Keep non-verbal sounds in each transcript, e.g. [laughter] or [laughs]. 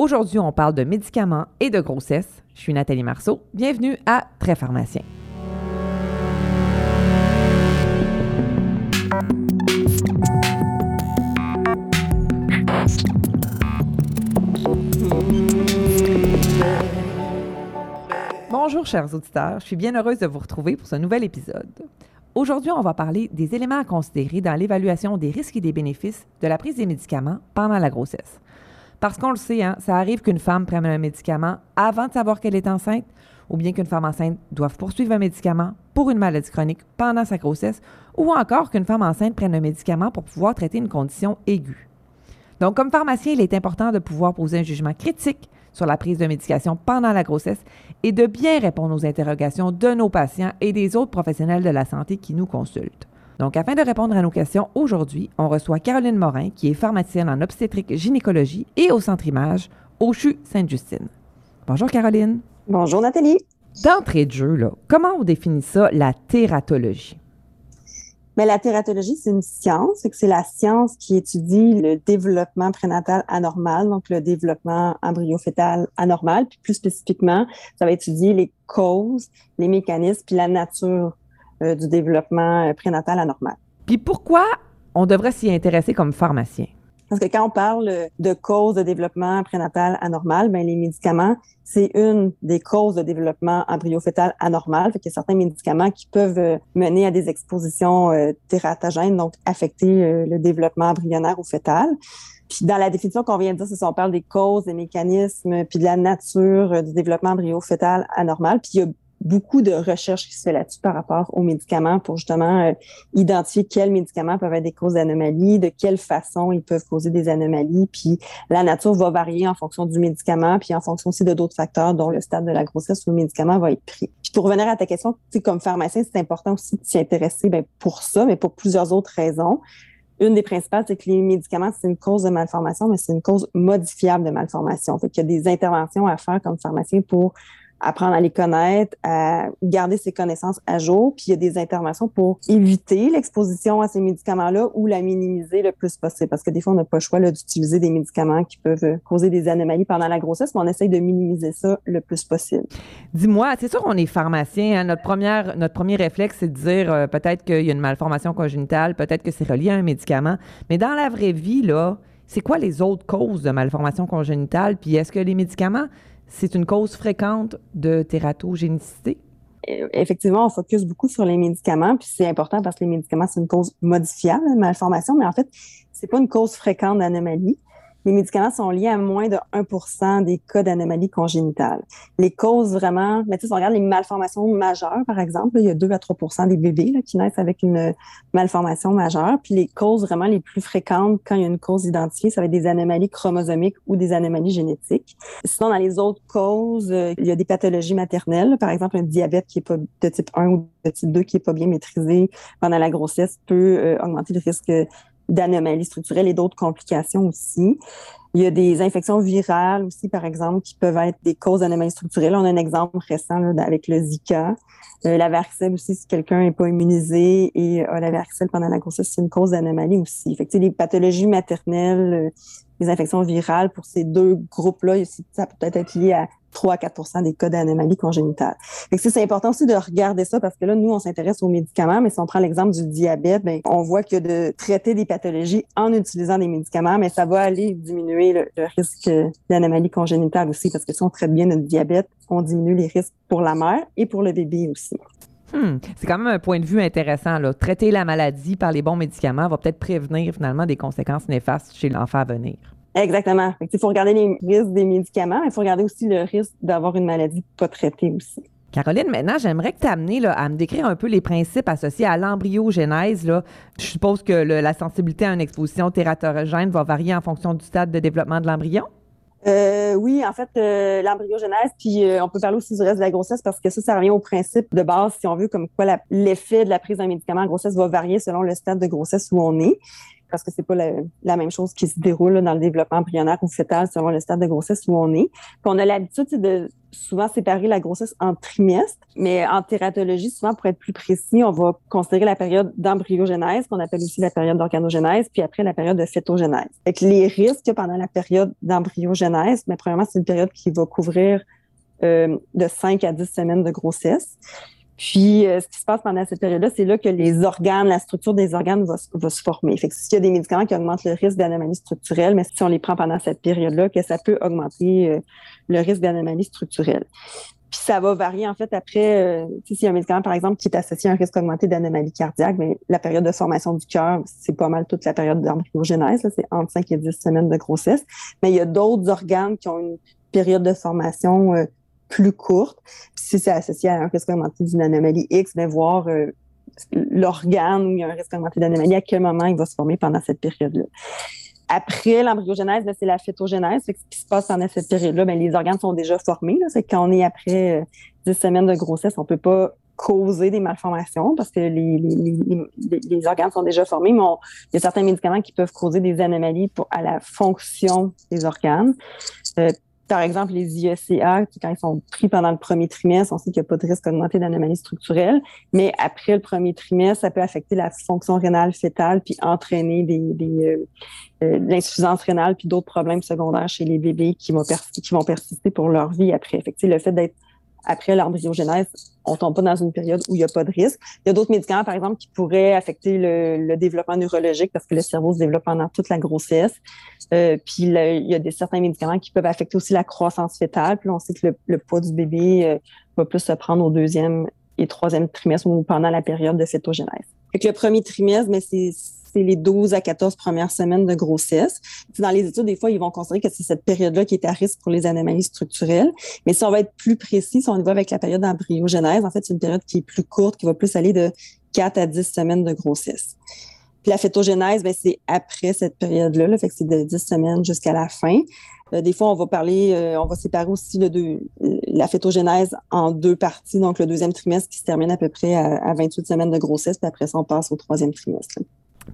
Aujourd'hui, on parle de médicaments et de grossesse. Je suis Nathalie Marceau. Bienvenue à Très Pharmacien. Bonjour chers auditeurs, je suis bien heureuse de vous retrouver pour ce nouvel épisode. Aujourd'hui, on va parler des éléments à considérer dans l'évaluation des risques et des bénéfices de la prise des médicaments pendant la grossesse. Parce qu'on le sait, hein, ça arrive qu'une femme prenne un médicament avant de savoir qu'elle est enceinte, ou bien qu'une femme enceinte doive poursuivre un médicament pour une maladie chronique pendant sa grossesse, ou encore qu'une femme enceinte prenne un médicament pour pouvoir traiter une condition aiguë. Donc, comme pharmacien, il est important de pouvoir poser un jugement critique sur la prise de médication pendant la grossesse et de bien répondre aux interrogations de nos patients et des autres professionnels de la santé qui nous consultent. Donc, afin de répondre à nos questions aujourd'hui, on reçoit Caroline Morin, qui est pharmacienne en obstétrique gynécologie et au centre image au CHU Sainte-Justine. Bonjour Caroline. Bonjour Nathalie. D'entrée de jeu, là, comment on définit ça, la tératologie? Mais la tératologie, c'est une science, c'est la science qui étudie le développement prénatal anormal, donc le développement embryo-fœtal anormal, puis plus spécifiquement, ça va étudier les causes, les mécanismes, puis la nature euh, du développement euh, prénatal anormal. Puis pourquoi on devrait s'y intéresser comme pharmacien? Parce que quand on parle de causes de développement prénatal anormal, ben les médicaments, c'est une des causes de développement embryo-fœtal anormal. Fait qu'il y a certains médicaments qui peuvent euh, mener à des expositions tératogènes, donc affecter le développement embryonnaire ou fœtal. Puis dans la définition qu'on vient de dire, c'est si on parle des causes, des mécanismes, puis de la nature du développement embryo-fœtal anormal. Puis il y a beaucoup de recherches qui se fait là-dessus par rapport aux médicaments pour justement euh, identifier quels médicaments peuvent être des causes d'anomalies, de quelle façon ils peuvent causer des anomalies, puis la nature va varier en fonction du médicament, puis en fonction aussi de d'autres facteurs, dont le stade de la grossesse où le médicament va être pris. Puis pour revenir à ta question, comme pharmacien, c'est important aussi de s'y intéresser ben, pour ça, mais pour plusieurs autres raisons. Une des principales, c'est que les médicaments, c'est une cause de malformation, mais c'est une cause modifiable de malformation. Fait qu'il y a des interventions à faire comme pharmacien pour apprendre à les connaître, à garder ses connaissances à jour. Puis il y a des interventions pour éviter l'exposition à ces médicaments-là ou la minimiser le plus possible. Parce que des fois, on n'a pas le choix d'utiliser des médicaments qui peuvent euh, causer des anomalies pendant la grossesse, mais on essaye de minimiser ça le plus possible. Dis-moi, c'est sûr qu'on est pharmacien. Hein? Notre, première, notre premier réflexe, c'est de dire euh, peut-être qu'il y a une malformation congénitale, peut-être que c'est relié à un médicament. Mais dans la vraie vie, c'est quoi les autres causes de malformation congénitale? Puis est-ce que les médicaments c'est une cause fréquente de tératogénicité? Euh, effectivement, on focus beaucoup sur les médicaments, puis c'est important parce que les médicaments, c'est une cause modifiable malformation, mais en fait, c'est pas une cause fréquente d'anomalie les médicaments sont liés à moins de 1% des cas d'anomalie congénitale. Les causes vraiment, mais tu sais, si on regarde les malformations majeures, par exemple, il y a 2 à 3% des bébés qui naissent avec une malformation majeure. Puis les causes vraiment les plus fréquentes quand il y a une cause identifiée, ça va être des anomalies chromosomiques ou des anomalies génétiques. Sinon, dans les autres causes, euh, il y a des pathologies maternelles. Par exemple, un diabète qui est pas de type 1 ou de type 2 qui est pas bien maîtrisé pendant la grossesse peut euh, augmenter le risque d'anomalies structurelles et d'autres complications aussi. Il y a des infections virales aussi, par exemple, qui peuvent être des causes d'anomalies structurelles. On a un exemple récent avec le Zika. Euh, la varicelle aussi, si quelqu'un n'est pas immunisé et a la varicelle pendant la grossesse, c'est une cause d'anomalie aussi. Fait les pathologies maternelles, euh, les infections virales, pour ces deux groupes-là, ça peut peut-être être lié à 3 à 4 des cas d'anomalie congénitale. C'est important aussi de regarder ça parce que là, nous, on s'intéresse aux médicaments, mais si on prend l'exemple du diabète, ben, on voit que de traiter des pathologies en utilisant des médicaments, mais ça va aller diminuer le, risque d'anomalie congénitale aussi parce que si on traite bien notre diabète, on diminue les risques pour la mère et pour le bébé aussi. Hmm. C'est quand même un point de vue intéressant. Traiter la maladie par les bons médicaments va peut-être prévenir finalement des conséquences néfastes chez l'enfant à venir. Exactement. Il faut regarder les risques des médicaments, mais il faut regarder aussi le risque d'avoir une maladie pas traitée aussi. Caroline, maintenant, j'aimerais que tu amené à me décrire un peu les principes associés à l'embryogenèse. Je suppose que la sensibilité à une exposition tératogène va varier en fonction du stade de développement de l'embryon? Euh, oui, en fait, euh, l'embryogenèse, puis euh, on peut parler aussi du reste de la grossesse parce que ça, ça revient au principe de base, si on veut, comme quoi l'effet de la prise d'un médicament en grossesse va varier selon le stade de grossesse où on est. parce que c'est pas la, même chose qui se déroule dans le développement embryonnaire ou fœtal selon le stade de grossesse où on est. Puis on a l'habitude de souvent séparer la grossesse en trimestres, mais en tératologie, souvent pour être plus précis, on va considérer la période d'embryogénèse, qu'on appelle aussi la période d'organogénèse, puis après la période de fœtogénèse. Avec les risques pendant la période d'embryogénèse, mais premièrement, c'est une période qui va couvrir euh, de 5 à 10 semaines de grossesse. Puis, euh, ce qui se passe pendant cette période-là, c'est là que les organes, la structure des organes va, se former. Fait que s'il y a des médicaments qui augmentent le risque d'anomalie structurelle, mais si on les prend pendant cette période-là, que ça peut augmenter euh, le risque d'anomalie structurelle. Puis ça va varier en fait après, euh, s'il y a un médicament par exemple qui est associé à un risque augmenté d'anomalie cardiaque, mais la période de formation du cœur, c'est pas mal toute la période d'embryogénèse, c'est entre 5 et 10 semaines de grossesse. Mais il y a d'autres organes qui ont une période de formation plus courte. si c'est associé à un risque augmenté d'une anomalie X, bien voir euh, l'organe où il y a un risque augmenté d'anomalie, à quel moment il va se former pendant cette période-là. Après l'embryogénèse, ben, c'est la phytogénèse. ce qui se passe pendant cette période-là, ben, les organes sont déjà formés. C'est quand on est après 10 euh, semaines de grossesse, on peut pas causer des malformations parce que les, les, les, organes sont déjà formés, mais il y a certains médicaments qui peuvent causer des anomalies pour, à la fonction des organes. Euh, par exemple, les IECA, quand ils sont pris pendant le premier trimestre, on sait qu'il n'y a pas de risque augmenté d'anomalie structurelle, mais après le premier trimestre, ça peut affecter la fonction rénale fœtale puis entraîner des, des euh, euh l'insuffisance rénale puis d'autres problèmes secondaires chez les bébés qui vont, qui vont persister pour leur vie après. Fait le fait d'être après l'embryogénèse, on tombe pas dans une période où il n'y a pas de risque. Il y a d'autres médicaments, par exemple, qui pourraient affecter le, développement neurologique parce que le cerveau se développe pendant toute la grossesse. Euh, puis il y a des, certains médicaments qui peuvent affecter aussi la croissance fœtale. Puis on sait que le, poids du bébé euh, va plus se prendre au deuxième et troisième trimestre ou pendant la période de cétogénèse. Fait le premier trimestre, mais c'est c'est les 12 à 14 premières semaines de grossesse. Dans les études, des fois, ils vont considérer que c'est cette période-là qui est à risque pour les anomalies structurelles. Mais si on va être plus précis, si on y va avec la période d'embryogénèse, en fait, c'est une période qui est plus courte, qui va plus aller de 4 à 10 semaines de grossesse. Puis la phétogénèse, ben, c'est après cette période-là, là, fait que c'est de 10 semaines jusqu'à la fin. Euh, des fois, on va parler, euh, on va séparer aussi le deux, la phétogénèse en deux parties. Donc, le deuxième trimestre qui se termine à peu près à, à 28 semaines de grossesse, puis après ça, on passe au troisième trimestre.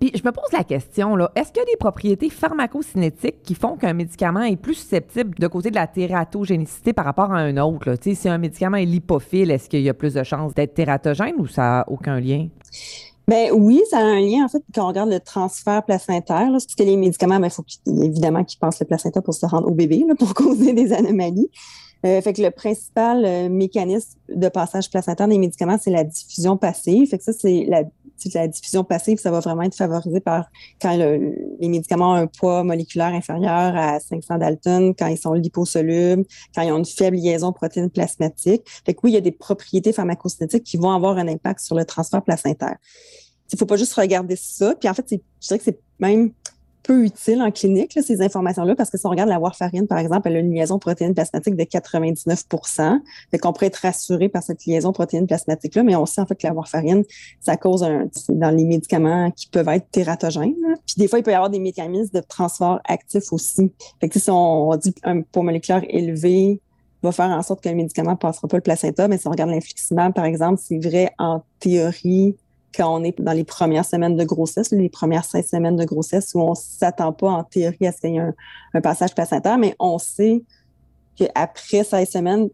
Puis je me pose la question, là, est-ce qu'il y a des propriétés pharmacocinétiques qui font qu'un médicament est plus susceptible de causer de la tératogénicité par rapport à un autre? Là? Si un médicament est lipophile, est-ce qu'il y a plus de chances d'être tératogène ou ça n'a aucun lien? Ben oui, ça a un lien en fait quand on regarde le transfert placentaire, parce que les médicaments, ben, il faut évidemment qu'ils passent le placenta pour se rendre au bébé, pour [laughs] causer des anomalies. Euh, fait que le principal euh, mécanisme de passage placentaire des médicaments, c'est la diffusion passive. Fait que ça, c'est la, diffusion passive, ça va vraiment être favorisé par quand les médicaments ont un poids moléculaire inférieur à 500 Dalton, quand ils sont liposolubles, quand ils ont une faible liaison protéine plasmatique. Fait que oui, il y a des propriétés pharmacocinétiques qui vont avoir un impact sur le transfert placentaire. Il faut pas juste regarder ça. Puis en fait, je dirais que c'est même peu utile en clinique, ces informations-là, parce que si on regarde la warfarine, par exemple, elle a une liaison protéine plasmatique de 99 Fait qu'on pourrait être rassuré par cette liaison protéine plasmatique-là, mais on sait en fait que la warfarine, ça cause un, dans les médicaments qui peuvent être tératogènes. Puis des fois, il peut y avoir des mécanismes de transport actif aussi. Si on dit un poids moléculaire élevé va faire en sorte que le médicament ne passera pas le placenta, mais si on regarde l'infliximab, par exemple, c'est vrai en théorie quand on est dans les premières semaines de grossesse, les premières 16 semaines de grossesse, où on ne s'attend pas en théorie à ce qu'il y ait un, passage placentaire, mais on sait qu'après 16 semaines,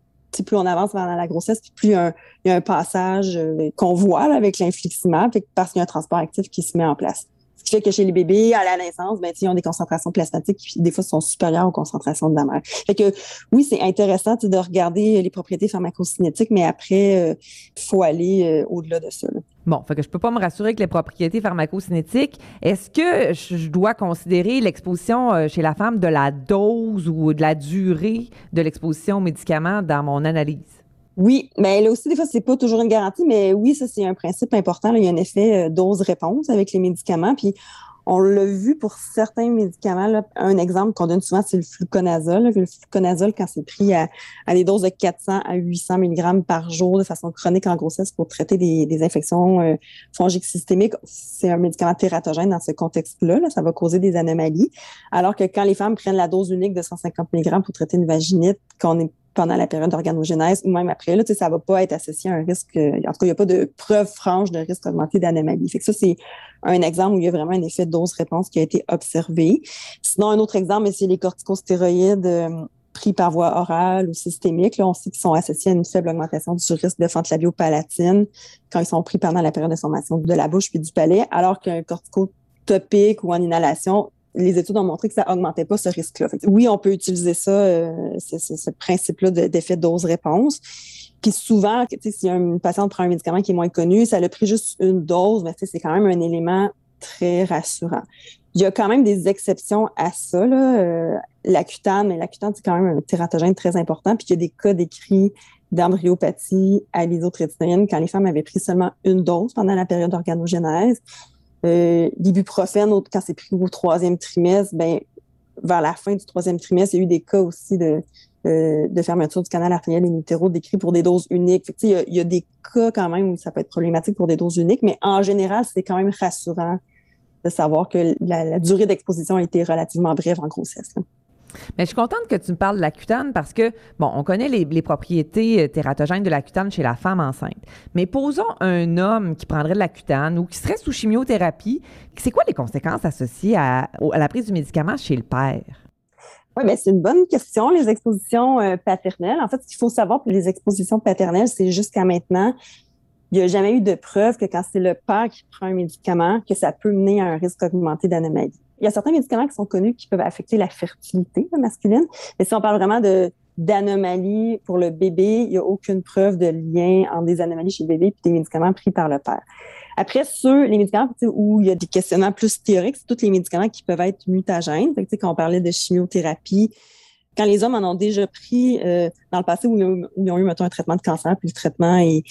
plus on avance pendant la grossesse, plus il y a un, passage euh, qu'on voit avec l'infliximab, parce qu'il y a un transport actif qui se met en place. Ce qui fait que chez les bébés, à la naissance, ben, ils ont des concentrations plasmatiques qui, des fois, sont supérieures aux concentrations de la mère. Fait que, oui, c'est intéressant de regarder les propriétés pharmacocinétiques, mais après, il euh, faut aller euh, au-delà de ça. Bon, fait que je peux pas me rassurer avec les propriétés pharmacocinétiques. Est-ce que je dois considérer l'exposition euh, chez la femme de la dose ou de la durée de l'exposition aux médicaments dans mon analyse? Oui, mais là aussi, des fois, c'est pas toujours une garantie, mais oui, ça, c'est un principe important. Il y a un effet euh, dose-réponse avec les médicaments. Puis, on l'a vu pour certains médicaments. Un exemple qu'on donne souvent, c'est le fluconazole. Le fluconazole, quand c'est pris à, des doses de 400 à 800 mg par jour de façon chronique en grossesse pour traiter des, infections euh, fongiques systémiques, c'est un médicament tératogène dans ce contexte-là. Là, ça va causer des anomalies. Alors que quand les femmes prennent la dose unique de 150 mg pour traiter une vaginite, qu'on est pendant la période d'organogénèse ou même après. Là, ça ne va pas être associé à un risque. En tout cas, il n'y a pas de preuve franche de risque augmenté d'anomalie. Ça, c'est un exemple où il y a vraiment un effet dose-réponse qui a été observé. Sinon, un autre exemple, c'est les corticostéroïdes euh, pris par voie orale ou systémique. Là, on sait qu'ils sont associés à une faible augmentation du risque de fente labio-palatine quand ils sont pris pendant la période de formation de la bouche puis du palais, alors qu'un corticotopique ou en inhalation, les études ont montré que ça augmentait pas ce risque-là. Oui, on peut utiliser ça, euh, ce, principe-là d'effet dose-réponse. Puis souvent, si une patiente prend un médicament qui est moins connu, ça a pris juste une dose, mais c'est quand même un élément très rassurant. Il y a quand même des exceptions à ça. Là. Euh, mais c'est quand même un tératogène très important. Puis il y a des cas décrits d'embryopathie à l'isotrétinoïne quand les femmes avaient pris seulement une dose pendant la période d'organogénèse. Euh, L'ibuprofène, quand c'est pris au troisième trimestre, ben, vers la fin du troisième trimestre, il y a eu des cas aussi de, euh, de fermeture du canal artériel in utero décrits pour des doses uniques. il, y a, il y a des cas quand même où ça peut être problématique pour des doses uniques, mais en général, c'est quand même rassurant de savoir que la, durée d'exposition a été relativement brève en grossesse. Mais je suis contente que tu me parles de la cutane parce que, bon, on connaît les, propriétés euh, tératogènes de la cutane chez la femme enceinte. Mais posons un homme qui prendrait de la cutane ou qui serait sous chimiothérapie. C'est quoi les conséquences associées à, la prise du médicament chez le père? Oui, bien, c'est une bonne question, les expositions euh, paternelles. En fait, ce qu'il faut savoir pour les expositions paternelles, c'est jusqu'à maintenant, il n'y a jamais eu de preuve que quand c'est le père qui prend un médicament, que ça peut mener à un risque augmenté d'anomalie. Il y a certains médicaments qui sont connus qui peuvent affecter la fertilité masculine, mais si on parle vraiment de d'anomalies pour le bébé, il n'y a aucune preuve de lien entre des anomalies chez le bébé et des médicaments pris par le père. Après, ceux, les médicaments où il y a des questionnements plus théoriques, c'est tous les médicaments qui peuvent être mutagènes. Quand on parlait de chimiothérapie, quand les hommes en ont déjà pris euh, dans le passé où ils ont, eu, mettons, un traitement de cancer, puis le traitement est,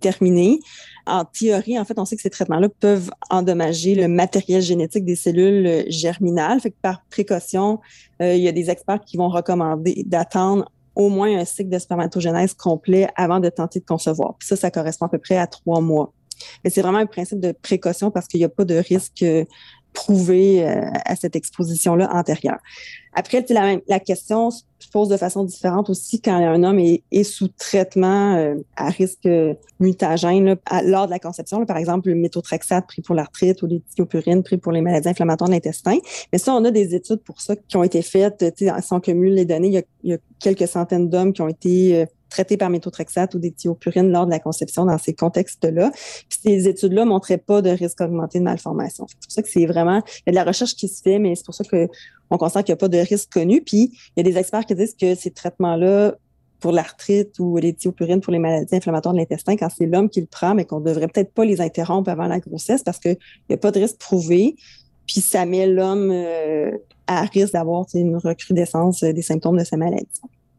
terminé, en théorie, en fait, on sait que ces traitements-là peuvent endommager le matériel génétique des cellules euh, germinales. Fait que par précaution, euh, il y a des experts qui vont recommander d'attendre au moins un cycle de spermatogénèse complet avant de tenter de concevoir. Puis ça, ça correspond à peu près à trois mois. Mais c'est vraiment un principe de précaution parce qu'il n'y a pas de risque prouvé à cette exposition-là antérieure. Après, la, la question se pose de façon différente aussi quand un homme est, sous traitement euh, à risque mutagène lors de la conception. par exemple, le méthotrexate pris pour l'arthrite ou les thiopurines pris pour les maladies inflammatoires de l'intestin. Mais ça, on a des études pour ça qui ont été faites. Si on cumule les données, il y a, il y a quelques centaines d'hommes qui ont été euh, traités par méthotrexate ou des thiopurines lors de la conception dans ces contextes-là. ces études-là ne montraient pas de risque augmenté de malformation. C'est pour ça que c'est vraiment, y a de la recherche qui se fait, mais c'est pour ça qu'on constate qu'il n'y a pas de risque connu. Puis, il y a des experts qui disent que ces traitements-là, pour l'arthrite ou les thiopurines pour les maladies inflammatoires de l'intestin, quand c'est l'homme qui le prend, mais qu'on ne devrait peut-être pas les interrompre avant la grossesse parce qu'il n'y a pas de risque prouvé. Puis ça met l'homme euh, à risque d'avoir une recrudescence des symptômes de sa maladie.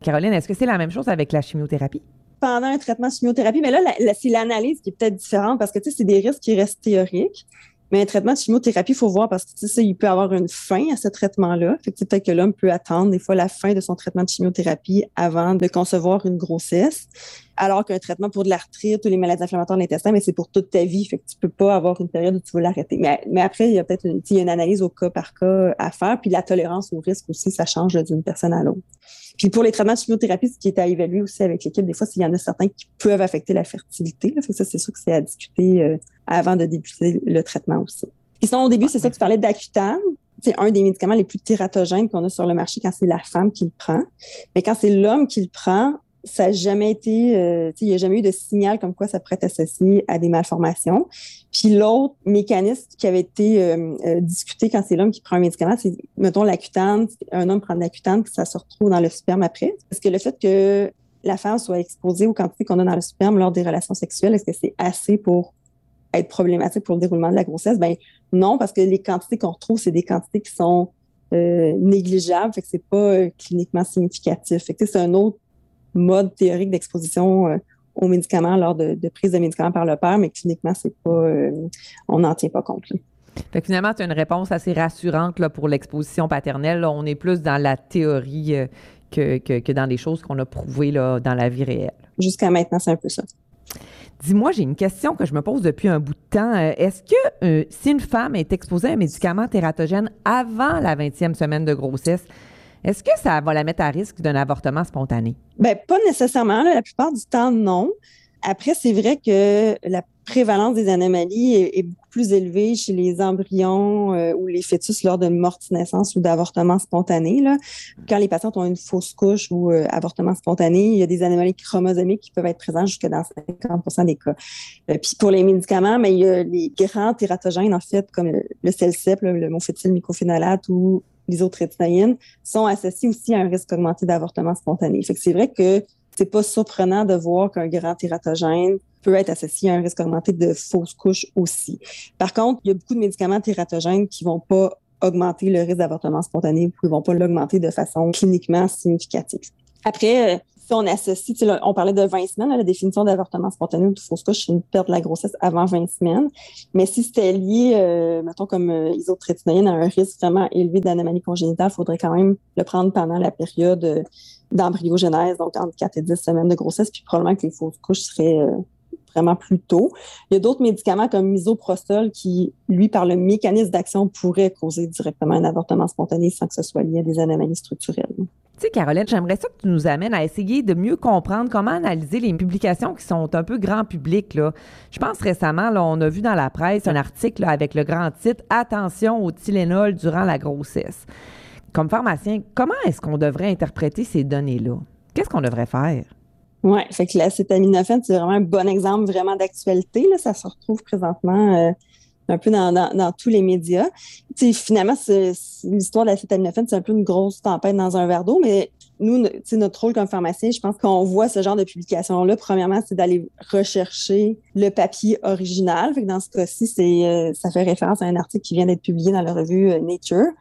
Caroline, est-ce que c'est la même chose avec la chimiothérapie? Pendant un traitement de chimiothérapie, mais là, c'est l'analyse qui est peut-être différente parce que c'est des risques qui restent théoriques. Mais un traitement de chimiothérapie, il faut voir parce que ça, il peut avoir une fin à ce traitement-là. peut-être que l'homme peut attendre des fois la fin de son traitement de chimiothérapie avant de concevoir une grossesse. Alors qu'un traitement pour de l'arthrite ou les maladies inflammatoires de l'intestin, mais c'est pour toute ta vie. Fait que tu peux pas avoir une période où tu veux l'arrêter. Mais, après, il y a peut-être une, une analyse au cas par cas à faire. Puis la tolérance au risque aussi, ça change d'une personne à l'autre. Puis pour les traitements de chimiothérapie, ce qui est à évaluer aussi avec l'équipe, des fois, s'il y en a certains qui peuvent affecter la fertilité. Là, ça, c'est sûr que c'est à discuter euh, avant de débuter le traitement aussi. Puis sinon, au début, c'est ça que tu parlais d'Accutane. C'est un des médicaments les plus tératogènes qu'on a sur le marché quand c'est la femme qui le prend. Mais quand c'est l'homme qui le prend, ça n'a jamais été, euh, il n'y a jamais eu de signal comme quoi ça pourrait être associé à des malformations. Puis l'autre mécanisme qui avait été euh, euh, discuté quand c'est l'homme qui prend un médicament, c'est, mettons, l'acutane, un homme prend de l'acutane, puis ça se retrouve dans le sperme après. Parce que le fait que la femme soit exposée aux quantités qu'on a dans le sperme lors des relations sexuelles, est-ce que c'est assez pour être problématique pour le déroulement de la grossesse? Ben non, parce que les quantités qu'on retrouve, c'est des quantités qui sont négligeables, fait que c'est pas cliniquement significatif. C'est un autre mode théorique d'exposition euh, aux médicaments lors de, prise de médicaments par le père, mais cliniquement, c'est pas, euh, on n'en tient pas compte. finalement, c'est une réponse assez rassurante là, pour l'exposition paternelle. on est plus dans la théorie euh, que, que, dans les choses qu'on a prouvées là, dans la vie réelle. Jusqu'à maintenant, c'est un peu ça. Dis-moi, j'ai une question que je me pose depuis un bout de temps. Est-ce que si une femme est exposée à un médicament tératogène avant la 20e semaine de grossesse, Est-ce que ça va la mettre à risque d'un avortement spontané? Bien, pas nécessairement. la plupart du temps, non. Après, c'est vrai que la prévalence des anomalies est, beaucoup plus élevée chez les embryons euh, ou les fœtus lors de morte-naissance ou d'avortement spontané. Quand les patientes ont une fausse couche ou euh, avortement spontané, il y a des anomalies chromosomiques qui peuvent être présentes jusque dans 50% des cas. Euh, puis pour les médicaments, mais il y a les grands tératogènes, en fait, comme le, le CELCEP, le mofétyl mycophénolate ou l'isotrétinoïne, sont associés aussi à un risque augmenté d'avortement spontané. Fait que c'est vrai que c'est pas surprenant de voir qu'un grand tératogène peut être associé à un risque augmenté de fausse couche aussi. Par contre, il y a beaucoup de médicaments tératogènes qui vont pas augmenter le risque d'avortement spontané ou qui vont pas l'augmenter de façon cliniquement significative. Après, si on associe, on parlait de 20 semaines, la définition d'avortement spontané ou de fausse couche, c'est une perte de la grossesse avant 20 semaines. Mais si c'était lié, euh, mettons, comme euh, isotrétinoïne à un risque vraiment élevé d'anomalie congénitale, il faudrait quand même le prendre pendant la période euh, d'embryogenèse, donc entre 4 et 10 semaines de grossesse, puis probablement que les fausses couches seraient euh, vraiment plus tôt. Il y a d'autres médicaments comme misoprostol qui, lui, par le mécanisme d'action, pourrait causer directement un avortement spontané sans que ce soit lié à des anomalies structurelles. Tu sais, Caroline, j'aimerais ça que tu nous amènes à essayer de mieux comprendre comment analyser les publications qui sont un peu grand public. Là. Je pense récemment, là, on a vu dans la presse un article avec le grand titre Attention au Tylenol durant la grossesse. Comme pharmacien, comment est-ce qu'on devrait interpréter ces données-là? Qu'est-ce qu'on devrait faire? Oui, fait que l'acétaminophène, c'est vraiment un bon exemple vraiment d'actualité. Ça se retrouve présentement euh, un peu dans, tous les médias. Finalement, l'histoire de l'acétaminophène, c'est un peu une grosse tempête dans un verre d'eau, mais nous, notre rôle comme pharmacien, je pense qu'on voit ce genre de publication-là. Premièrement, c'est d'aller rechercher le papier original. Fait dans ce cas-ci, euh, ça fait référence à un article qui vient d'être publié dans la revue euh, Nature.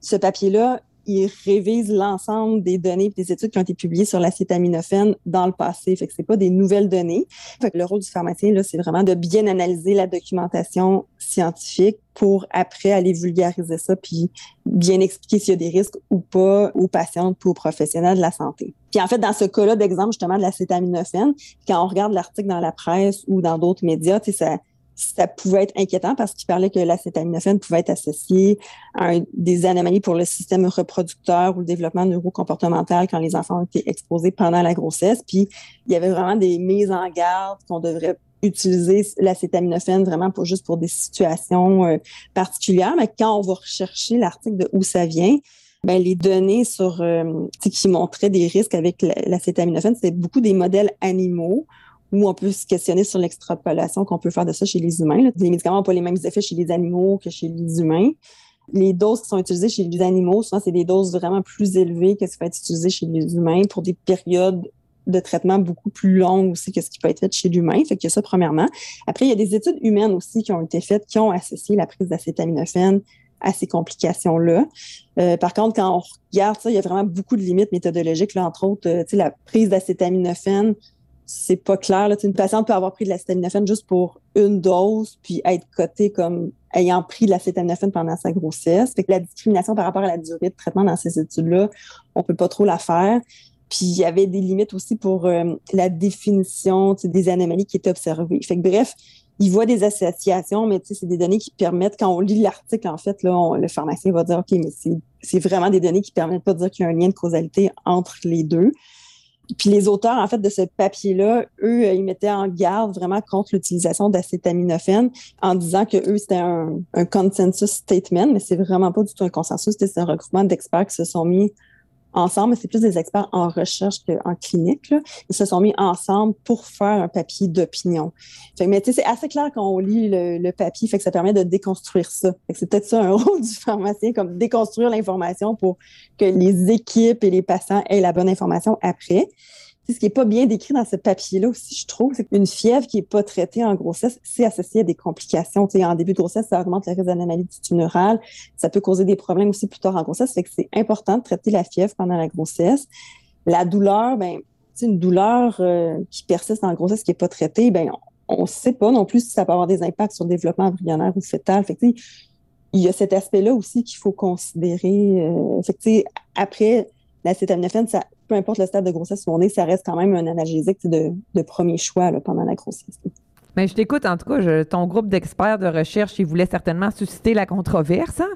Ce papier-là, il révise l'ensemble des données et des études qui ont été publiées sur l'acétaminophène dans le passé. Fait que c'est pas des nouvelles données. Fait que le rôle du pharmacien, là, c'est vraiment de bien analyser la documentation scientifique pour après aller vulgariser ça puis bien expliquer s'il y a des risques ou pas aux patientes ou aux professionnels de la santé. Puis en fait, dans ce cas-là d'exemple justement de l'acétaminophène, quand on regarde l'article dans la presse ou dans d'autres médias, tu sais, ça, ça pouvait être inquiétant parce qu'il parlait que l'acétaminophène pouvait être associé à des anomalies pour le système reproducteur ou le développement neurocomportemental quand les enfants ont été exposés pendant la grossesse. Puis il y avait vraiment des mises en garde qu'on devrait utiliser l'acétaminophène vraiment pas juste pour des situations euh, particulières, mais quand on va rechercher l'article de où ça vient, ben, les données sur euh, qui montraient des risques avec l'acétaminophène, c'est beaucoup des modèles animaux où on peut se questionner sur l'extrapolation qu'on peut faire de ça chez les humains. Les médicaments n'ont pas les mêmes effets chez les animaux que chez les humains. Les doses qui sont utilisées chez les animaux, souvent, c'est des doses vraiment plus élevées que ce qui peut être utilisé chez les humains pour des périodes de traitement beaucoup plus longues aussi que ce qui peut être fait chez l'humain. Fait a ça, premièrement. Après, il y a des études humaines aussi qui ont été faites qui ont associé la prise d'acétaminophène à ces complications-là. Euh, par contre, quand on regarde ça, il y a vraiment beaucoup de limites méthodologiques. Là, entre autres, euh, la prise d'acétaminophène c'est pas clair. Là. Une patiente peut avoir pris de l'acétaminophène juste pour une dose, puis être cotée comme ayant pris de l'acétaminophène pendant sa grossesse. Fait que la discrimination par rapport à la durée de traitement dans ces études-là, on peut pas trop la faire. Puis il y avait des limites aussi pour euh, la définition des anomalies qui étaient observées. Fait que bref, il voit des associations, mais c'est des données qui permettent, quand on lit l'article, en fait, là, le pharmacien va dire, OK, mais c'est vraiment des données qui permettent pas de dire qu'il y a un lien de causalité entre les deux. Puis les auteurs, en fait, de ce papier-là, eux, ils mettaient en garde vraiment contre l'utilisation d'acétaminophène en disant que eux, c'était un, consensus statement, mais c'est vraiment pas du tout un consensus, c'est un regroupement d'experts qui se sont mis ensemble, mais c'est plus des experts en recherche qu'en clinique. Là. Ils se sont mis ensemble pour faire un papier d'opinion. mais c'est assez clair quand on lit le, papier, fait que ça permet de déconstruire ça. c'est peut-être ça un [laughs] rôle du pharmacien, comme déconstruire l'information pour que les équipes et les patients aient la bonne information après ce qui est pas bien décrit dans ce papier-là aussi, je trouve, c'est qu'une fièvre qui est pas traitée en grossesse, c'est associé à des complications. en début de grossesse, ça augmente le risque d'anomalie neurale. Ça peut causer des problèmes aussi plus tard en grossesse. Fait que c'est important de traiter la fièvre pendant la grossesse. La douleur, ben, une douleur euh, qui persiste en grossesse qui est pas traitée, ben, on ne sait pas non plus si ça peut avoir des impacts sur le développement embryonnaire ou fœtal. Fait il y a cet aspect-là aussi qu'il faut considérer. Euh, après, l'acétaminophène, ça, peu importe le stade de grossesse où on est, ça reste quand même un analgésique de, premier choix pendant la grossesse. Mais ben, je t'écoute, en tout cas, ton groupe d'experts de recherche, il voulait certainement susciter la controverse. Hein?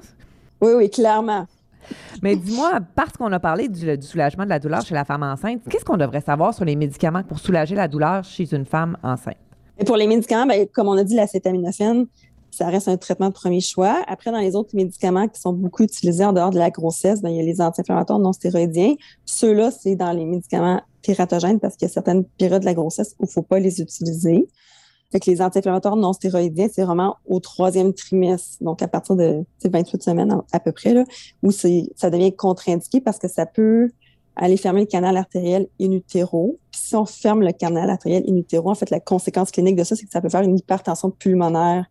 Oui, oui, clairement. Mais dis-moi, parce qu'on a parlé du, soulagement de la douleur chez la femme enceinte, qu'est-ce qu'on devrait savoir sur les médicaments pour soulager la douleur chez une femme enceinte? Et pour les médicaments, ben, comme on a dit, l'acétaminophène, ça reste un traitement de premier choix. Après, dans les autres médicaments qui sont beaucoup utilisés en dehors de la grossesse, ben, il y a les anti-inflammatoires non stéroïdiens. Ceux-là, c'est dans les médicaments tératogènes parce qu'il y a certaines périodes de la grossesse où il ne faut pas les utiliser. Fait les anti-inflammatoires non stéroïdiens, c'est vraiment au troisième trimestre, donc à partir de 28 semaines à peu près, là, où ça devient contre-indiqué parce que ça peut aller fermer le canal artériel in utero. Puis si on ferme le canal artériel in utero, en fait, la conséquence clinique de ça, c'est que ça peut faire une hypertension pulmonaire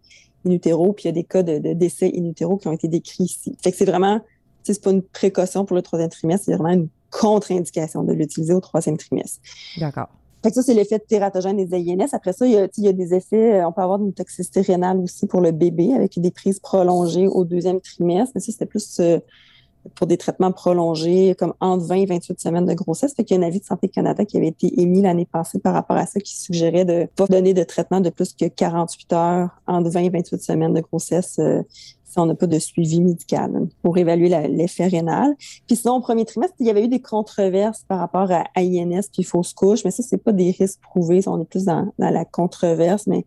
in utero, puis il y a des cas de, décès in utero qui ont été décrits ici. Fait que c'est vraiment, c'est pas une précaution pour le troisième trimestre, c'est vraiment une contre-indication de l'utiliser au troisième trimestre. D'accord. Fait que ça, c'est l'effet tératogène des INS. Après ça, il y, a, il y, a, des effets, euh, on peut avoir une toxicité rénale aussi pour le bébé avec des prises prolongées au deuxième trimestre. Mais ça, c'était plus euh, pour des traitements prolongés, comme entre 20 et 28 semaines de grossesse. Fait qu'il y a un avis de Santé Canada qui avait été émis l'année passée par rapport à ça, qui suggérait de ne pas donner de traitement de plus que 48 heures entre 20 et 28 semaines de grossesse euh, si on n'a pas de suivi médical pour évaluer l'effet rénal. Puis sinon, au premier trimestre, il y avait eu des controverses par rapport à INS puis fausse couche, mais ça, c'est pas des risques prouvés. On est plus dans, la controverse, mais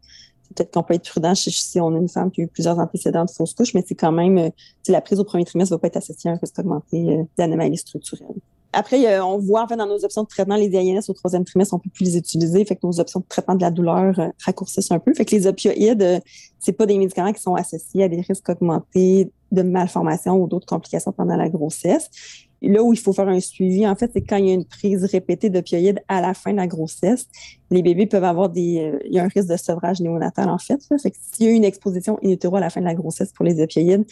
peut-être qu'on peut être prudent si on a une femme qui a eu plusieurs antécédents de fausse couche, mais c'est quand même, euh, la prise au premier trimestre ne va pas être associée à un risque augmenté euh, d'anomalies structurelles. Après, on voit en fait dans nos options de traitement, les INS au troisième trimestre, on peut plus les utiliser. Fait que nos options de traitement de la douleur euh, raccourcissent un peu. Fait que les opioïdes, euh, c'est pas des médicaments qui sont associés à des risques augmentés de malformation ou d'autres complications pendant la grossesse là où il faut faire un suivi, en fait, c'est quand il y a une prise répétée d'opioïdes à la fin de la grossesse. Les bébés peuvent avoir des. Euh, il y a un risque de sevrage néonatal, en fait. Fait que s'il y a une exposition in à la fin de la grossesse pour les opioïdes,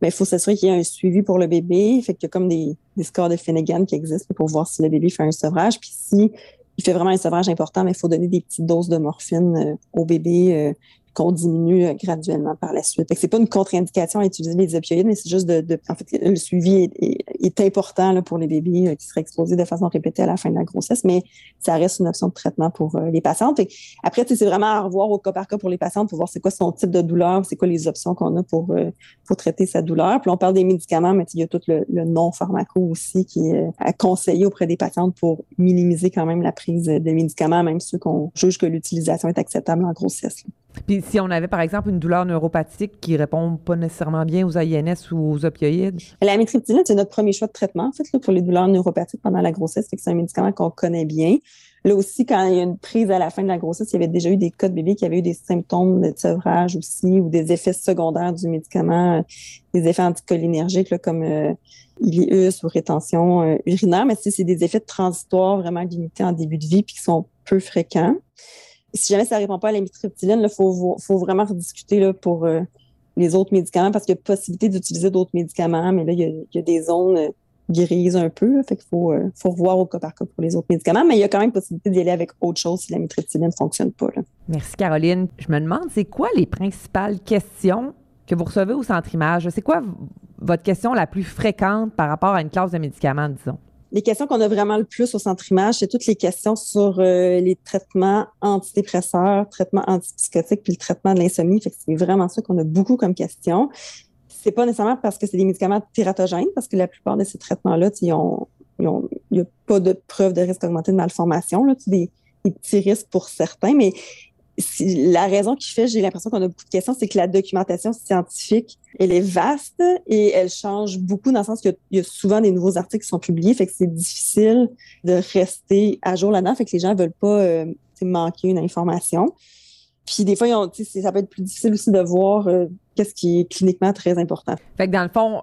ben, il faut s'assurer qu'il y a un suivi pour le bébé. Fait y a comme des, scores de Finnegan qui existent pour voir si le bébé fait un sevrage. Puis si il fait vraiment un sevrage important, mais il faut donner des petites doses de morphine euh, au bébé euh, qu'on diminue euh, graduellement par la suite. Ce n'est pas une contre-indication à utiliser les opioïdes, mais c'est juste de, En fait, le suivi est, important pour les bébés euh, qui seraient exposés de façon répétée à la fin de la grossesse, mais ça reste une option de traitement pour euh, les patientes. après, c'est vraiment à revoir au cas par cas pour les patientes pour voir c'est quoi son type de douleur, c'est quoi les options qu'on a pour, pour traiter sa douleur. Puis on parle des médicaments, mais il y a tout le, non-pharmaco aussi qui est à conseiller auprès des patientes pour minimiser quand même la prise des médicaments, même ceux qu'on juge que l'utilisation est acceptable en grossesse. Puis si on avait, par exemple, une douleur neuropathique qui répond pas nécessairement bien aux INS ou aux opioïdes? La métriptyline, c'est notre premier choix de traitement, en fait, pour les douleurs neuropathiques pendant la grossesse. C'est un médicament qu'on connaît bien. Là aussi, quand il y a une prise à la fin de la grossesse, il y avait déjà eu des cas de bébés qui avaient eu des symptômes de sevrage aussi ou des effets secondaires du médicament, des effets anticholinergiques comme euh, ou rétention euh, urinaire. Mais c'est des effets transitoires vraiment limités en début de vie puis qui sont peu fréquents si jamais ça ne répond pas à la mitriptyline, il faut, vraiment rediscuter là, pour euh, les autres médicaments parce qu'il y a possibilité d'utiliser d'autres médicaments, mais là, il y a, des zones euh, grises un peu. fait qu'il faut, euh, revoir au cas par cas pour les autres médicaments, mais il y a quand même possibilité d'y aller avec autre chose si la mitriptyline ne fonctionne pas. Merci, Caroline. Je me demande, c'est quoi les principales questions que vous recevez au centre image? C'est quoi votre question la plus fréquente par rapport à une classe de médicaments, disons? Les questions qu'on a vraiment le plus au centre image, c'est toutes les questions sur euh, les traitements antidépresseurs, traitements antipsychotiques, puis le traitement de l'insomnie. c'est vraiment ça qu'on a beaucoup comme questions. C'est pas nécessairement parce que c'est des médicaments tératogènes, parce que la plupart de ces traitements-là, il n'y a pas de preuve de risque augmenté de malformation, là, des, des petits risques pour certains, mais la raison qui fait, j'ai l'impression qu'on a beaucoup de questions, c'est que la documentation scientifique, elle est vaste et elle change beaucoup dans le sens qu'il y, a souvent des nouveaux articles qui sont publiés, fait que c'est difficile de rester à jour là-dedans, fait que les gens veulent pas euh, manquer une information. Puis des fois, ça peut être plus difficile aussi de voir euh, qu'est-ce qui est cliniquement très important. Fait que dans le fond,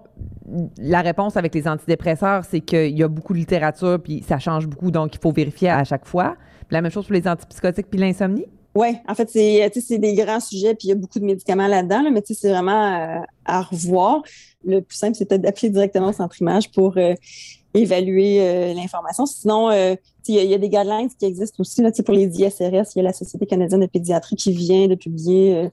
la réponse avec les antidépresseurs, c'est qu'il y a beaucoup de littérature, puis ça change beaucoup, donc il faut vérifier à chaque fois. la même chose pour les antipsychotiques puis l'insomnie? Oui, en fait, c'est des grands sujets, puis il y a beaucoup de médicaments là-dedans, là, mais c'est vraiment euh, à revoir. Le plus simple, c'est d'appeler directement au centre image pour euh, évaluer euh, l'information. Sinon, il y, a des guidelines qui existent aussi là, pour les ISRS. Il y a la Société canadienne de pédiatrie qui vient de publier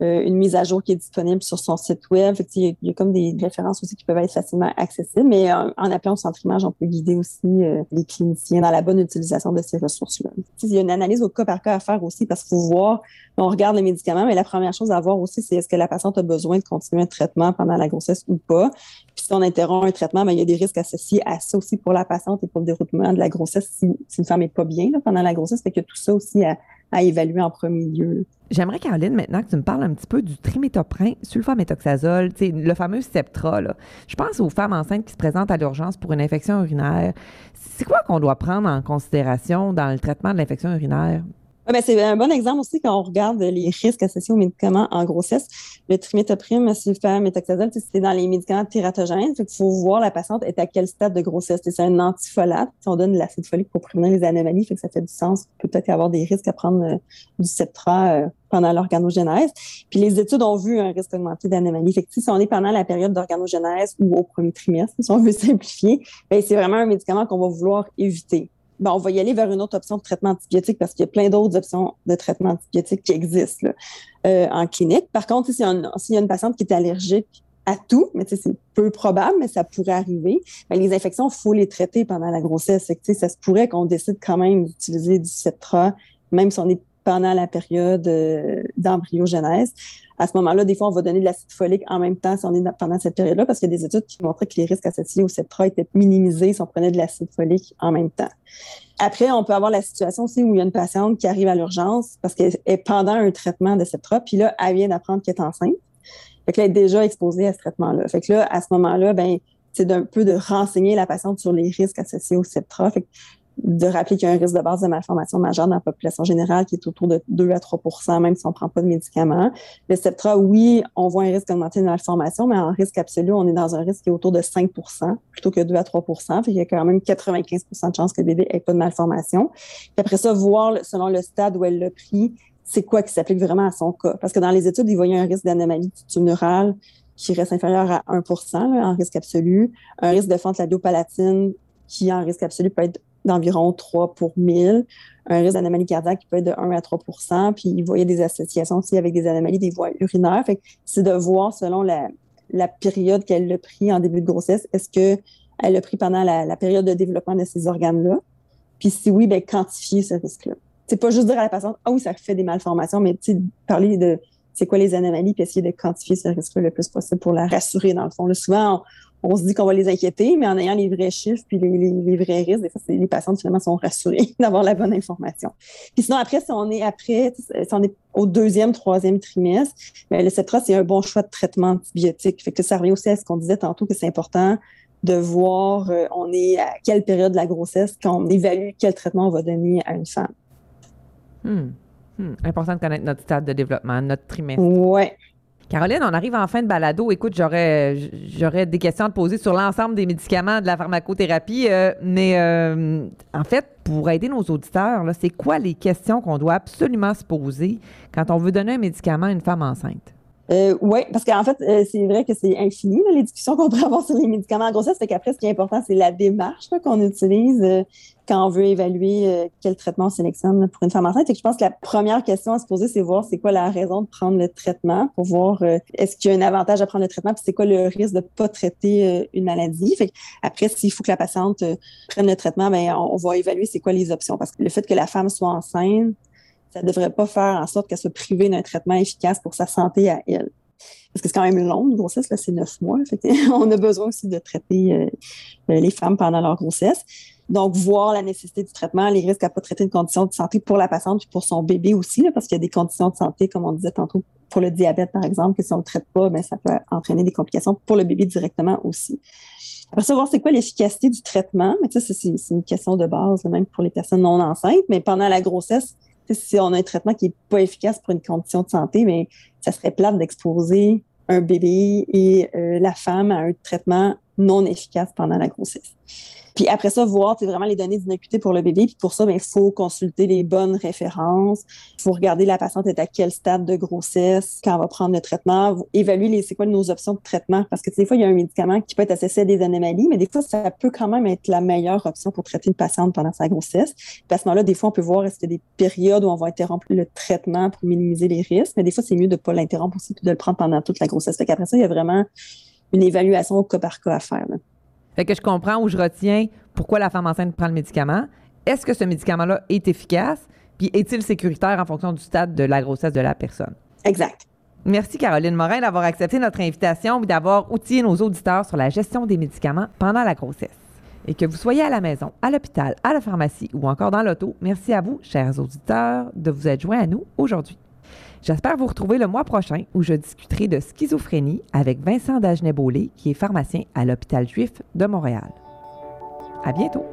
euh, une mise à jour qui est disponible sur son site web. il, y a, comme des références aussi qui peuvent être facilement accessibles, mais en, appelant au centre image, on peut guider aussi euh, les cliniciens dans la bonne utilisation de ces ressources-là. Il y a une analyse au cas par cas à faire aussi parce qu'il faut voir, on regarde les médicaments, mais la première chose à voir aussi, c'est est-ce que la patiente a besoin de continuer un traitement pendant la grossesse ou pas. Puis si on interrompt un traitement, ben, il y a des risques associés à ça aussi pour la patiente et pour le déroulement de la grossesse si, une femme n'est pas bien pendant la grossesse. Fait que tout ça aussi à, à évaluer en premier lieu. J'aimerais, Caroline, maintenant que tu me parles un petit peu du triméthoprin, sulfamétoxazole, le fameux Septra. Je pense aux femmes enceintes qui se présentent à l'urgence pour une infection urinaire. C'est quoi qu'on doit prendre en considération dans le traitement de l'infection urinaire? Ben, c'est un bon exemple aussi quand on regarde les risques associés aux médicaments en grossesse. Le trimétoprime, sulfamétoxazole, c'est dans les médicaments tératogènes. Il faut voir la patiente est à quel stade de grossesse. C'est un antifolate. On donne de l'acide folique pour prévenir les anomalies, fait que ça fait du sens. Peut-être avoir des risques à prendre euh, du Septra euh, pendant l'organogénèse. Puis les études ont vu un risque augmenté d'anomalies. Si on est pendant la période d'organogénèse ou au premier trimestre, si on veut [laughs] simplifier, ben, c'est vraiment un médicament qu'on va vouloir éviter. Ben, on va y aller vers une autre option de traitement antibiotique parce qu'il y a plein d'autres options de traitement antibiotique qui existent euh, en clinique. Par contre, s'il y, a une patiente qui est allergique à tout, mais c'est peu probable, mais ça pourrait arriver. Ben, les infections, il faut les traiter pendant la grossesse. ça se pourrait qu'on décide quand même d'utiliser du Cetra, même si on est pendant la période euh, d'embryogenèse. À ce moment-là, des fois, on va donner de l'acide folique en même temps si on est pendant cette période-là, parce qu'il y a des études qui montraient que les risques associés au Septra étaient minimisés si on prenait de l'acide folique en même temps. Après, on peut avoir la situation aussi où il y a une patiente qui arrive à l'urgence parce qu'elle est pendant un traitement de Septra, puis là, elle vient d'apprendre qu'elle est enceinte. Fait que là, elle est déjà exposée à ce traitement-là. Fait que là, à ce moment-là, ben, c'est d'un peu de renseigner la patiente sur les risques associés au Septra. De rappeler qu'il y a un risque de base de malformation majeure dans la population générale qui est autour de 2 à 3 même si on ne prend pas de médicaments. Le Septra, oui, on voit un risque augmenté de malformation, mais en risque absolu, on est dans un risque qui est autour de 5 plutôt que 2 à 3 fait Il y a quand même 95 de chances que le bébé ait pas de malformation. Puis après ça, voir selon le stade où elle l'a pris, c'est quoi qui s'applique vraiment à son cas. Parce que dans les études, il voyait un risque d'anomalie tumorale qui reste inférieur à 1 en risque absolu, un risque de fente labiopalatine qui, en risque absolu, peut être d'environ 3 pour 1000, un risque d'anomalie cardiaque qui peut être de 1 à 3 puis il voyait des associations aussi avec des anomalies des voies urinaires. Fait c'est de voir selon la, période qu'elle a pris en début de grossesse, est-ce qu'elle a pris pendant la, période de développement de ces organes-là? Puis si oui, bien, quantifier ce risque-là. C'est pas juste dire à la patiente, ah oui, ça fait des malformations, mais parler de c'est quoi les anomalies, puis essayer de quantifier ce risque-là le plus possible pour la rassurer, dans le fond. Là, souvent, on se dit qu'on va les inquiéter, mais en ayant les vrais chiffres puis les, vrais risques, des fois, les patients finalement sont rassurés [laughs] d'avoir la bonne information. Puis sinon, après, si on est après, si on est au deuxième, troisième trimestre, bien, le Cetra, c'est un bon choix de traitement antibiotique. Fait que ça revient aussi à ce qu'on disait tantôt que c'est important de voir euh, on est à quelle période de la grossesse qu'on évalue quel traitement on va donner à une femme. Hmm. Hmm. Important de connaître notre stade de développement, notre trimestre. Oui, Caroline, on arrive en fin de balado. Écoute, j'aurais, j'aurais des questions à te poser sur l'ensemble des médicaments de la pharmacothérapie, euh, mais euh, en fait, pour aider nos auditeurs, c'est quoi les questions qu'on doit absolument se poser quand on veut donner un médicament à une femme enceinte? Euh, oui, parce qu'en fait, euh, c'est vrai que c'est infini, les discussions qu'on peut avoir sur les médicaments en grossesse. Fait qu'après, ce qui est important, c'est la démarche qu'on utilise euh, quand on veut évaluer quel traitement on sélectionne pour une femme enceinte. Et je pense que la première question à se poser, c'est voir c'est quoi la raison de prendre le traitement pour voir est-ce qu'il y a un avantage à prendre le traitement, puis c'est quoi le risque de ne pas traiter une maladie. Fait après, s'il faut que la patiente prenne le traitement, ben on va évaluer c'est quoi les options. Parce que le fait que la femme soit enceinte, ça ne devrait pas faire en sorte qu'elle soit privée d'un traitement efficace pour sa santé à elle. Parce que c'est quand même long, une grossesse, là, c'est neuf mois. [laughs] on a besoin aussi de traiter euh, euh, les femmes pendant leur grossesse. Donc, voir la nécessité du traitement, les risques à pas traiter une condition de santé pour la patiente et pour son bébé aussi, parce qu'il y a des conditions de santé, comme on disait tantôt, pour le diabète, par exemple, que si on ne le traite pas, ben, ça peut entraîner des complications pour le bébé directement aussi. Après ça, voir c'est quoi l'efficacité du traitement. Mais ça, c'est une question de base, même pour les personnes non enceintes. Mais pendant la grossesse, si on a un traitement qui n'est pas efficace pour une condition de santé, mais ça serait plate d'exposer un bébé et euh, la femme à un traitement non efficaces pendant la grossesse. Puis après ça, voir vraiment les données d'innocuité pour le bébé. Puis pour ça, il ben, faut consulter les bonnes références. Il faut regarder la patiente est à quel stade de grossesse, quand on va prendre le traitement, évaluer c'est quoi nos options de traitement? Parce que des fois, il y a un médicament qui peut être associé à des anomalies, mais des fois, ça peut quand même être la meilleure option pour traiter une patiente pendant sa grossesse. Puis à ce moment-là, des fois, on peut voir est-ce qu'il y a des périodes où on va interrompre le traitement pour minimiser les risques. Mais des fois, c'est mieux de ne pas l'interrompre aussi, puis de le prendre pendant toute la grossesse. Fait qu'après ça, il y a vraiment une évaluation au cas par cas à faire. Fait que je comprends où je retiens pourquoi la femme enceinte prend le médicament. Est-ce que ce médicament-là est efficace? Puis est-il sécuritaire en fonction du stade de la grossesse de la personne? Exact. Merci Caroline Morin d'avoir accepté notre invitation et d'avoir outillé nos auditeurs sur la gestion des médicaments pendant la grossesse. Et que vous soyez à la maison, à l'hôpital, à la pharmacie ou encore dans l'auto, merci à vous, chers auditeurs, de vous être joints à nous aujourd'hui. J'espère vous retrouver le mois prochain où je discuterai de schizophrénie avec Vincent dagenet qui est pharmacien à l'hôpital juif de Montréal. À bientôt!